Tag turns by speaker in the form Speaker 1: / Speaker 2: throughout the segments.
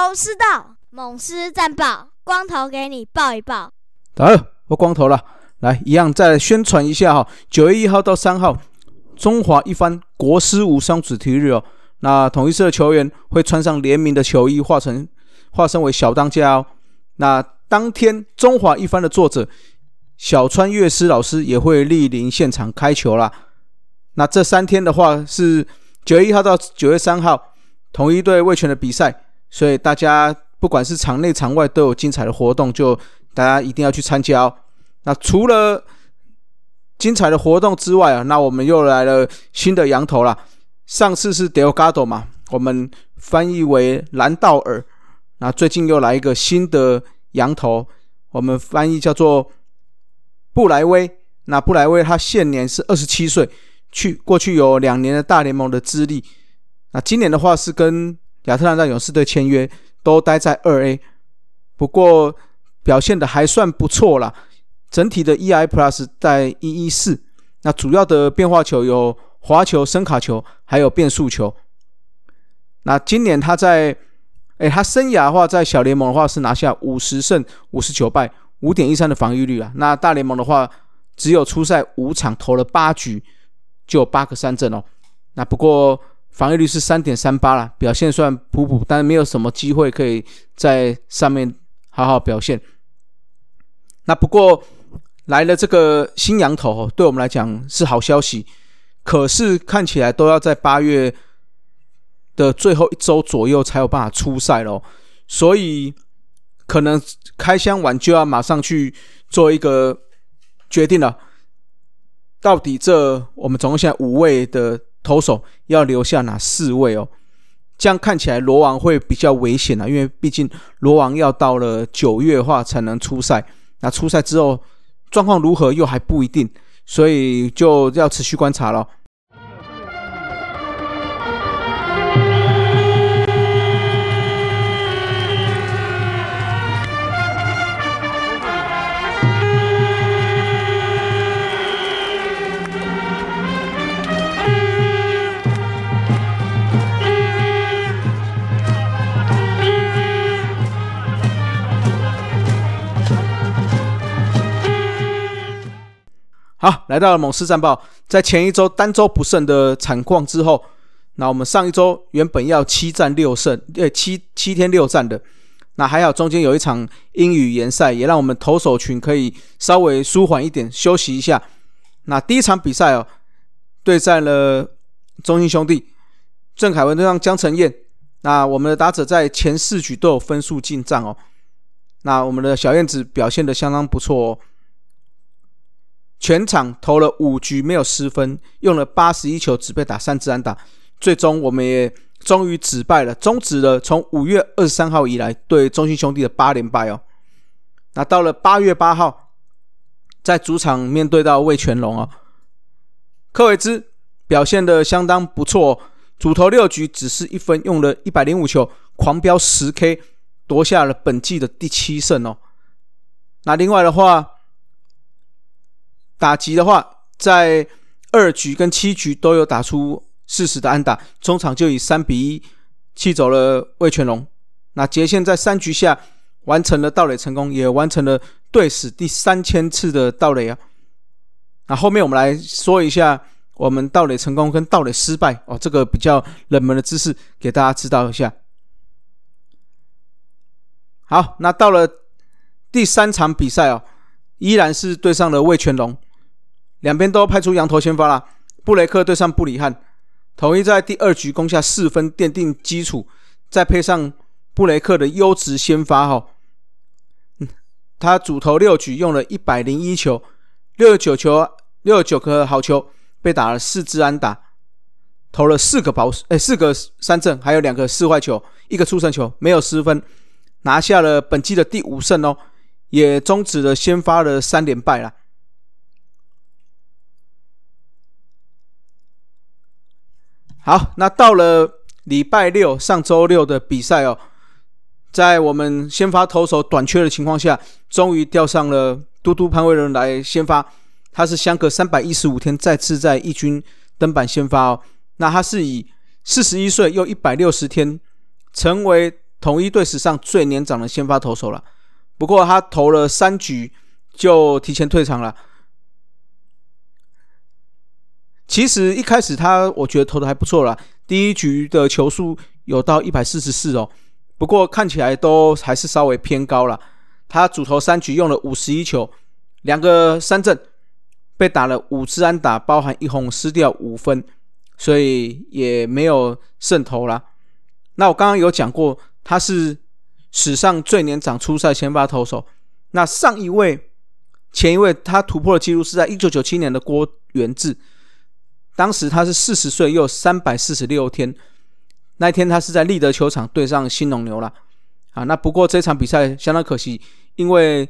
Speaker 1: 头师道，猛狮战报，光头给你报一报。
Speaker 2: 好，我光头了，来一样再宣传一下哈。九月一号到三号，中华一番国师无双主题日哦。那统一社的球员会穿上联名的球衣，化成化身为小当家哦。那当天中华一番的作者小川乐师老师也会莅临现场开球啦。那这三天的话是九月一号到九月三号，统一队卫权的比赛，所以大家不管是场内场外都有精彩的活动，就大家一定要去参加哦。那除了精彩的活动之外啊，那我们又来了新的羊头啦。上次是 Delgado 嘛，我们翻译为蓝道尔。那最近又来一个新的羊头，我们翻译叫做布莱威。那布莱威他现年是二十七岁，去过去有两年的大联盟的资历。那今年的话是跟亚特兰大勇士队签约，都待在二 A，不过表现的还算不错啦。整体的 EI Plus 在一一四。那主要的变化球有。滑球、声卡球，还有变速球。那今年他在，哎，他生涯的话，在小联盟的话是拿下五十胜五十九败，五点一三的防御率啊。那大联盟的话，只有初赛五场，投了八局，就有八个三振哦。那不过防御率是三点三八了，表现算普普，但是没有什么机会可以在上面好好表现。那不过来了这个新羊头，对我们来讲是好消息。可是看起来都要在八月的最后一周左右才有办法出赛喽，所以可能开箱完就要马上去做一个决定了。到底这我们总共现在五位的投手要留下哪四位哦？这样看起来罗王会比较危险啊，因为毕竟罗王要到了九月的话才能出赛，那出赛之后状况如何又还不一定。所以就要持续观察了。来到了猛狮战报，在前一周单周不胜的惨况之后，那我们上一周原本要七战六胜，呃七七天六战的，那还好中间有一场英语联赛，也让我们投手群可以稍微舒缓一点，休息一下。那第一场比赛哦，对战了中信兄弟，郑凯文对上江承彦，那我们的打者在前四局都有分数进账哦，那我们的小燕子表现的相当不错哦。全场投了五局没有失分，用了八十一球只被打三支安打，最终我们也终于止败了，终止了从五月二十三号以来对中信兄弟的八连败哦。那到了八月八号，在主场面对到魏全龙哦，科维兹表现的相当不错，主投六局只是一分，用了一百零五球，狂飙十 K，夺下了本季的第七胜哦。那另外的话。打击的话，在二局跟七局都有打出适时的安打，中场就以三比一气走了魏全龙。那杰现在三局下完成了盗垒成功，也完成了队史第三千次的盗垒啊。那后面我们来说一下我们盗垒成功跟盗垒失败哦，这个比较冷门的知识给大家知道一下。好，那到了第三场比赛哦，依然是对上了魏全龙。两边都派出羊头先发了，布雷克对上布里汉，统一在第二局攻下四分奠定基础，再配上布雷克的优质先发哈，他主投六局用了一百零一球，六十九球六十九颗好球，被打了四支安打，投了四个保哎四个三振，还有两个四坏球，一个出胜球，没有失分，拿下了本季的第五胜哦，也终止了先发的三连败了。好，那到了礼拜六，上周六的比赛哦，在我们先发投手短缺的情况下，终于调上了嘟嘟潘威伦来先发。他是相隔三百一十五天再次在一军登板先发哦。那他是以四十一岁又一百六十天，成为统一队史上最年长的先发投手了。不过他投了三局就提前退场了。其实一开始他我觉得投的还不错啦，第一局的球速有到一百四十四哦，不过看起来都还是稍微偏高了。他主投三局用了五十一球，两个三振，被打了五支安打，包含一红失掉五分，所以也没有胜投啦。那我刚刚有讲过，他是史上最年长出赛先发投手。那上一位、前一位他突破的记录是在一九九七年的郭元志。当时他是四十岁又三百四十六天，那一天他是在立德球场对上新农牛了啊。那不过这场比赛相当可惜，因为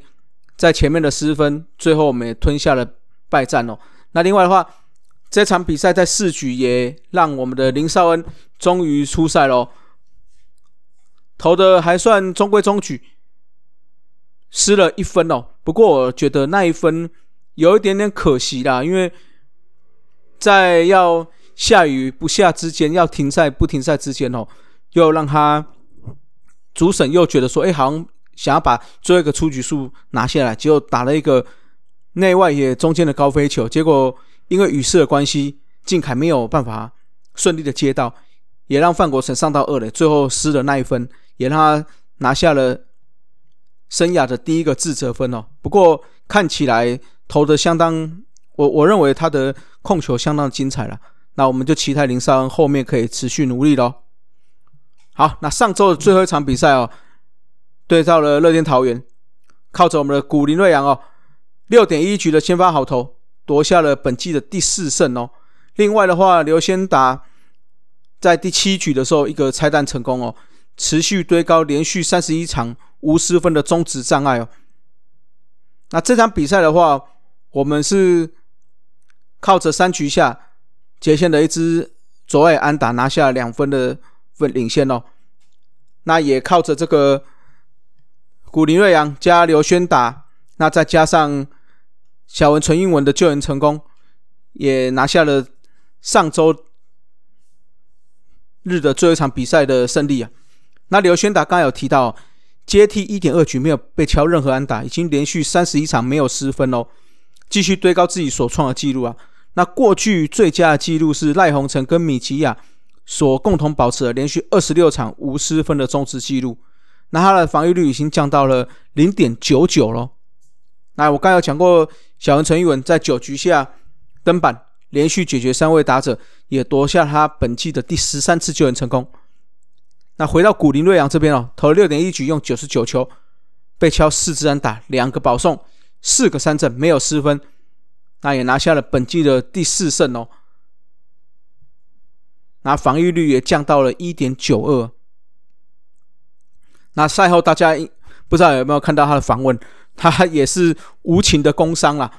Speaker 2: 在前面的失分，最后我们也吞下了败战哦。那另外的话，这场比赛在四局也让我们的林少恩终于出赛喽，投的还算中规中矩，失了一分哦。不过我觉得那一分有一点点可惜啦，因为。在要下雨不下之间，要停赛不停赛之间哦，又让他主审又觉得说，哎，好像想要把最后一个出局数拿下来，结果打了一个内外野中间的高飞球，结果因为雨势的关系，靖凯没有办法顺利的接到，也让范国成上到二垒，最后失了那一分，也让他拿下了生涯的第一个自责分哦。不过看起来投的相当。我我认为他的控球相当精彩了，那我们就期待林少恩后面可以持续努力喽。好，那上周的最后一场比赛哦，对到了乐天桃园，靠着我们的古林瑞阳哦，六点一局的先发好投，夺下了本季的第四胜哦。另外的话，刘先达在第七局的时候一个拆弹成功哦，持续堆高连续三十一场无失分的中止障碍哦。那这场比赛的话，我们是。靠着三局下接线的一支左外安打拿下两分的分领先哦，那也靠着这个古林瑞阳加刘轩打，那再加上小文陈英文的救援成功，也拿下了上周日的最后一场比赛的胜利啊。那刘轩达刚有提到接替一点二局没有被敲任何安打，已经连续三十一场没有失分哦，继续堆高自己所创的纪录啊。那过去最佳的记录是赖鸿成跟米奇亚所共同保持的连续二十六场无失分的中职记录。那他的防御率已经降到了零点九九了。那我刚有讲过，小人陈玉文在九局下登板，连续解决三位打者，也夺下他本季的第十三次救援成功。那回到古林瑞阳这边哦，投了六点一局，用九十九球，被敲四支安打，两个保送，四个三振，没有失分。那也拿下了本季的第四胜哦，那防御率也降到了一点九二。那赛后大家不知道有没有看到他的访问，他也是无情的工伤啦，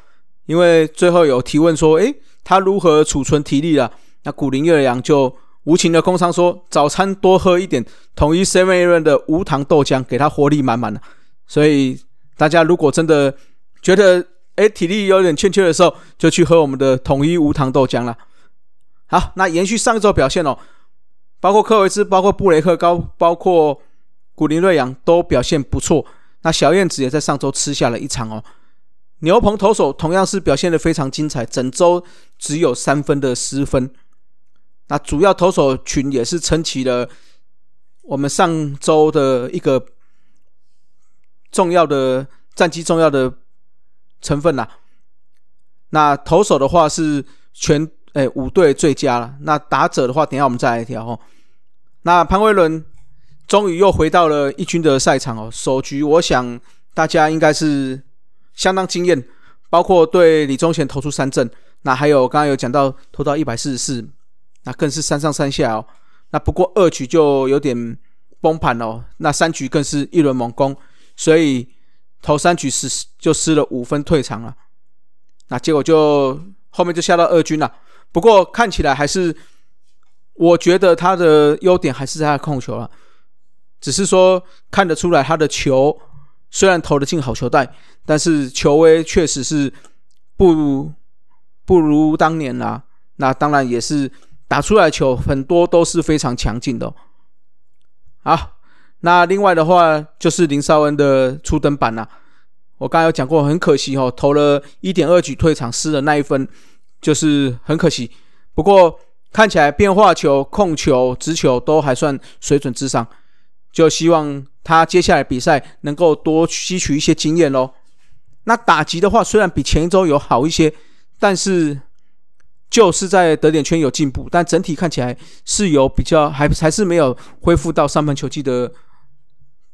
Speaker 2: 因为最后有提问说，诶，他如何储存体力了？那古林月阳就无情的工伤说，早餐多喝一点统一 Seven Eleven 的无糖豆浆，给他活力满满的。所以大家如果真的觉得，哎，体力有点欠缺的时候，就去喝我们的统一无糖豆浆了。好，那延续上周表现哦，包括科维兹、包括布雷克高、包括古林瑞阳都表现不错。那小燕子也在上周吃下了一场哦。牛棚投手同样是表现的非常精彩，整周只有三分的失分。那主要投手群也是撑起了我们上周的一个重要的战绩，重要的。成分啦，那投手的话是全诶五队最佳了。那打者的话，等下我们再来调哦。那潘威伦终于又回到了一军的赛场哦。首局我想大家应该是相当惊艳，包括对李宗贤投出三振，那还有刚刚有讲到投到一百四十四，那更是三上三下哦。那不过二局就有点崩盘哦，那三局更是一轮猛攻，所以。头三局失就失了五分退场了，那结果就后面就下到二军了。不过看起来还是，我觉得他的优点还是在他控球了，只是说看得出来他的球虽然投得进好球带，但是球威确实是不如不如当年啦。那当然也是打出来球很多都是非常强劲的。好，那另外的话就是林绍恩的初登板啦。我刚才有讲过，很可惜哦，投了一点二局退场失了那一分，就是很可惜。不过看起来变化球、控球、直球都还算水准之上，就希望他接下来比赛能够多吸取一些经验喽。那打击的话，虽然比前一周有好一些，但是就是在得点圈有进步，但整体看起来是有比较还还是没有恢复到上半球季的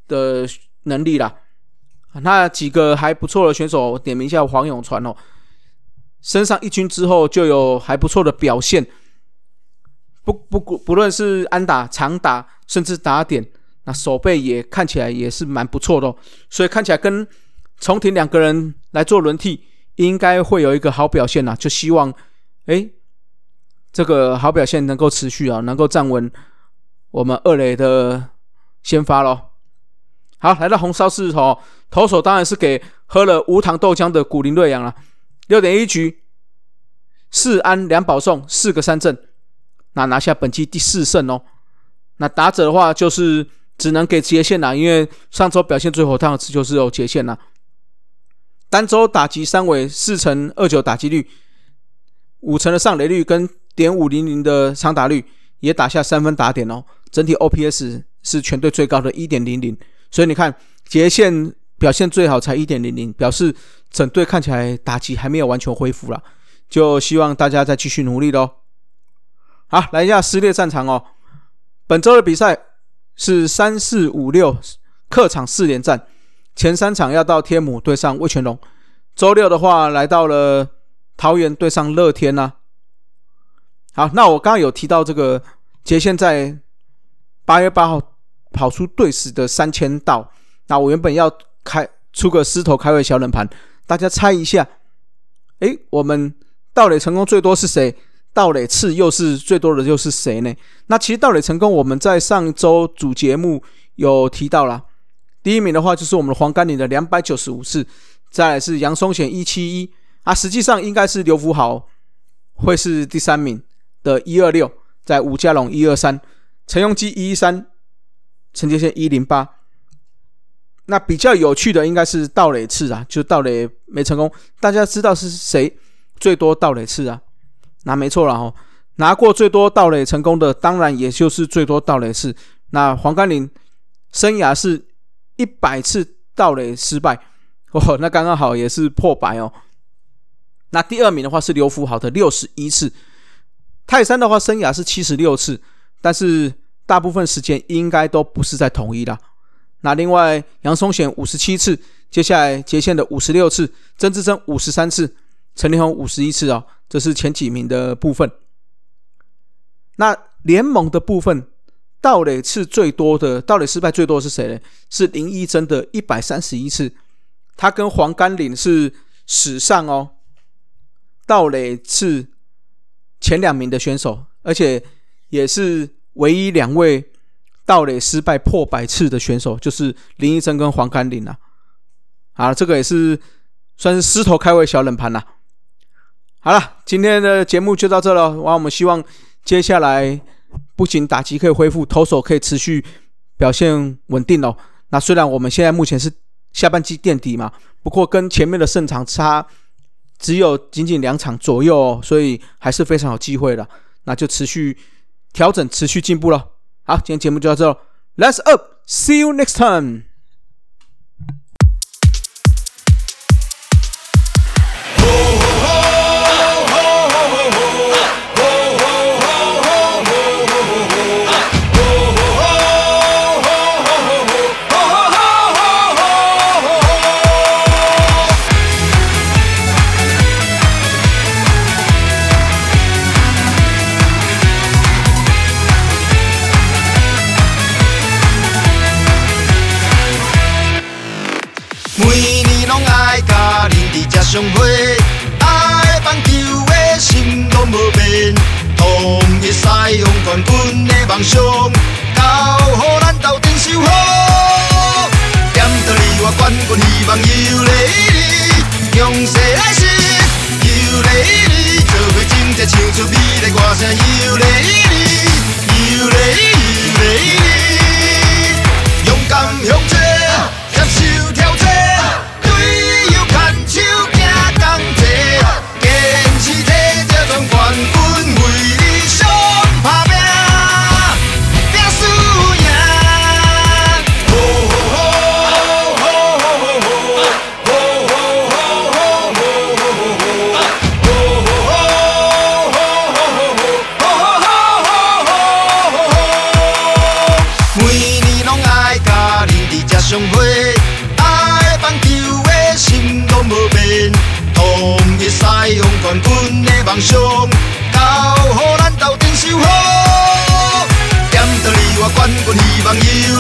Speaker 2: 的能力啦。那几个还不错的选手，点名一下黄永传哦，升上一军之后就有还不错的表现，不不不论是安打、长打，甚至打点，那手背也看起来也是蛮不错的哦，所以看起来跟重庭两个人来做轮替，应该会有一个好表现呐。就希望，哎，这个好表现能够持续啊，能够站稳我们二垒的先发咯。好，来到红烧狮子头，投手当然是给喝了无糖豆浆的古林瑞阳了。六点一局，四安两保送，四个三振，那拿下本季第四胜哦。那打者的话，就是只能给杰线了，因为上周表现最火烫的就是有杰线了。单周打击三围四成二九打击率，五成的上垒率跟点五零零的长打率，也打下三分打点哦。整体 OPS 是全队最高的一点零零。所以你看，杰线表现最好才一点零零，表示整队看起来打击还没有完全恢复了，就希望大家再继续努力喽。好，来一下撕裂战场哦。本周的比赛是三四五六客场四连战，前三场要到天母对上魏全龙，周六的话来到了桃园对上乐天呐。好，那我刚刚有提到这个杰线在八月八号。跑出队史的三千道，那我原本要开出个狮头开胃小冷盘，大家猜一下，哎，我们盗垒成功最多是谁？盗垒次又是最多的又是谁呢？那其实盗垒成功我们在上周主节目有提到啦，第一名的话就是我们黄甘岭的两百九十五次，再来是杨松贤一七一啊，实际上应该是刘福豪会是第三名的一二六，在吴家龙一二三，陈永基一一三。陈杰线一零八，那比较有趣的应该是盗垒次啊，就盗垒没成功。大家知道是谁最多盗垒次啊？那没错了哦，拿过最多盗垒成功的，当然也就是最多盗垒次。那黄甘霖生涯是一百次盗垒失败哦，那刚刚好也是破百哦。那第二名的话是刘福豪的六十一次，泰山的话生涯是七十六次，但是。大部分时间应该都不是在统一啦。那另外杨松贤五十七次，接下来接线的五十六次，曾志珍五十三次，陈立宏五十一次哦，这是前几名的部分。那联盟的部分，盗垒次最多的，盗垒失败最多是谁呢？是林一珍的一百三十一次，他跟黄甘岭是史上哦盗垒次前两名的选手，而且也是。唯一两位盗垒失败破百次的选手，就是林医生跟黄甘霖啊。这个也是算是狮头开胃小冷盘啦。好了，今天的节目就到这了。完，我们希望接下来不仅打击可以恢复，投手可以持续表现稳定哦。那虽然我们现在目前是下半季垫底嘛，不过跟前面的胜场差只有仅仅两场左右，所以还是非常有机会的。那就持续。调整，持续进步了。好，今天节目就到这了。Let's up，see you next time。洋冠军的梦想，
Speaker 3: 이방 이유.